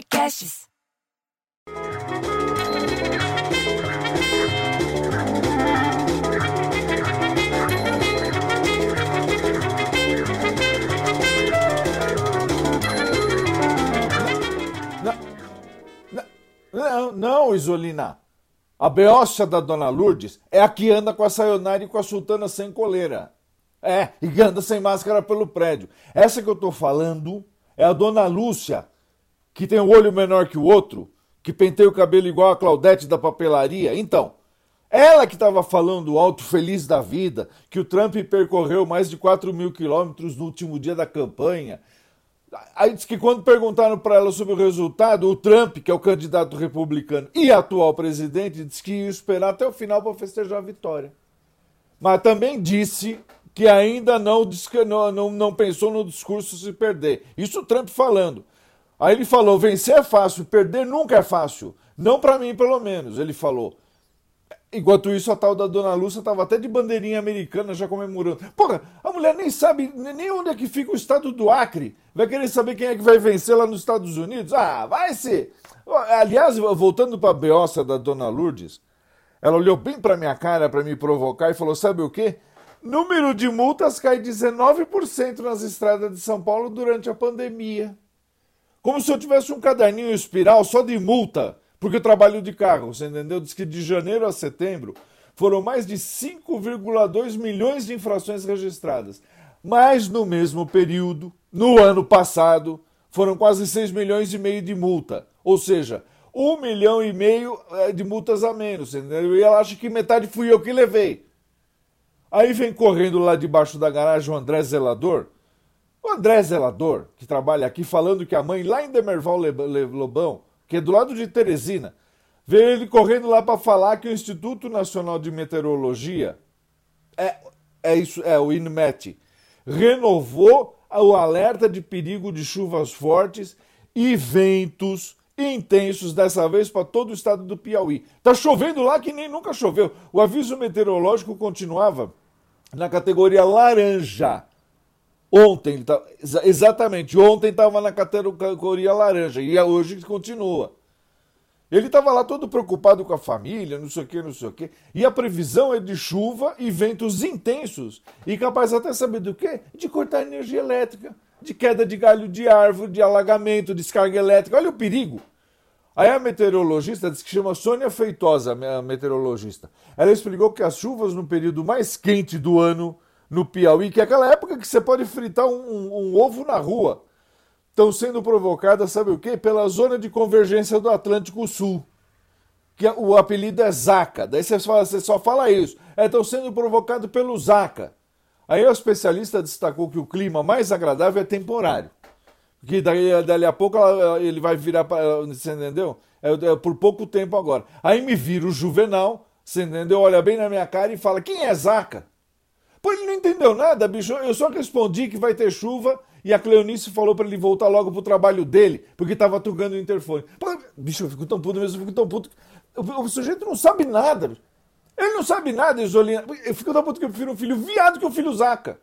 Podcasts. Não, não, Isolina. A beócia da Dona Lourdes é a que anda com a Sayonara e com a Sultana sem coleira. É, e anda sem máscara pelo prédio. Essa que eu tô falando é a Dona Lúcia, que tem o um olho menor que o outro, que penteia o cabelo igual a Claudete da papelaria. Então, ela que estava falando alto feliz da vida, que o Trump percorreu mais de 4 mil quilômetros no último dia da campanha, Aí diz que quando perguntaram para ela sobre o resultado, o Trump, que é o candidato republicano e atual presidente, disse que ia esperar até o final para festejar a vitória. Mas também disse que ainda não, não, não pensou no discurso se perder. Isso o Trump falando. Aí ele falou: vencer é fácil, perder nunca é fácil. Não para mim, pelo menos. Ele falou. Enquanto isso, a tal da Dona Lúcia estava até de bandeirinha americana já comemorando. Porra, a mulher nem sabe nem onde é que fica o estado do Acre. Vai querer saber quem é que vai vencer lá nos Estados Unidos? Ah, vai ser. Aliás, voltando para a beossa da Dona Lourdes, ela olhou bem para minha cara para me provocar e falou: sabe o quê? Número de multas cai 19% nas estradas de São Paulo durante a pandemia. Como se eu tivesse um caderninho espiral só de multa porque eu trabalho de carro, você entendeu? Diz que de janeiro a setembro foram mais de 5,2 milhões de infrações registradas. Mas no mesmo período, no ano passado, foram quase 6 milhões e meio de multa. Ou seja, 1 milhão e meio eh, de multas a menos. Entendeu? E ela acha que metade fui eu que levei. Aí vem correndo lá debaixo da garagem o André Zelador. O André Zelador, que trabalha aqui, falando que a mãe lá em Demerval Lobão que é do lado de Teresina, veio ele correndo lá para falar que o Instituto Nacional de Meteorologia, é, é isso, é o INMET, renovou o alerta de perigo de chuvas fortes e ventos intensos dessa vez para todo o estado do Piauí. Tá chovendo lá que nem nunca choveu. O aviso meteorológico continuava na categoria laranja. Ontem, tá, exatamente, ontem estava na categoria laranja e hoje continua. Ele estava lá todo preocupado com a família, não sei o que, não sei o que. E a previsão é de chuva e ventos intensos. E capaz até saber do quê? De cortar energia elétrica, de queda de galho de árvore, de alagamento, descarga elétrica. Olha o perigo. Aí a meteorologista, disse que chama Sônia Feitosa, a meteorologista. Ela explicou que as chuvas no período mais quente do ano no Piauí, que é aquela época que você pode fritar um, um, um ovo na rua. Estão sendo provocadas, sabe o quê? Pela zona de convergência do Atlântico Sul. Que é, o apelido é Zaca. Daí você, fala, você só fala isso. Estão é, sendo provocados pelo Zaca. Aí o especialista destacou que o clima mais agradável é temporário. Que daí, dali a pouco ele vai virar para. Você entendeu? É, é, por pouco tempo agora. Aí me vira o Juvenal, você entendeu? Olha bem na minha cara e fala: quem é Zaca? Pô, ele não entendeu nada, bicho. Eu só respondi que vai ter chuva e a Cleonice falou para ele voltar logo pro trabalho dele, porque tava tocando o interfone. Pô, bicho, eu fico tão puto mesmo, eu fico tão puto. O, o sujeito não sabe nada. Ele não sabe nada, Isolina. Eu fico tão puto que eu prefiro um filho viado que um filho zaca.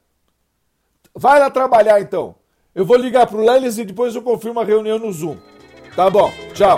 Vai lá trabalhar então. Eu vou ligar pro Lelis e depois eu confirmo a reunião no Zoom. Tá bom, tchau.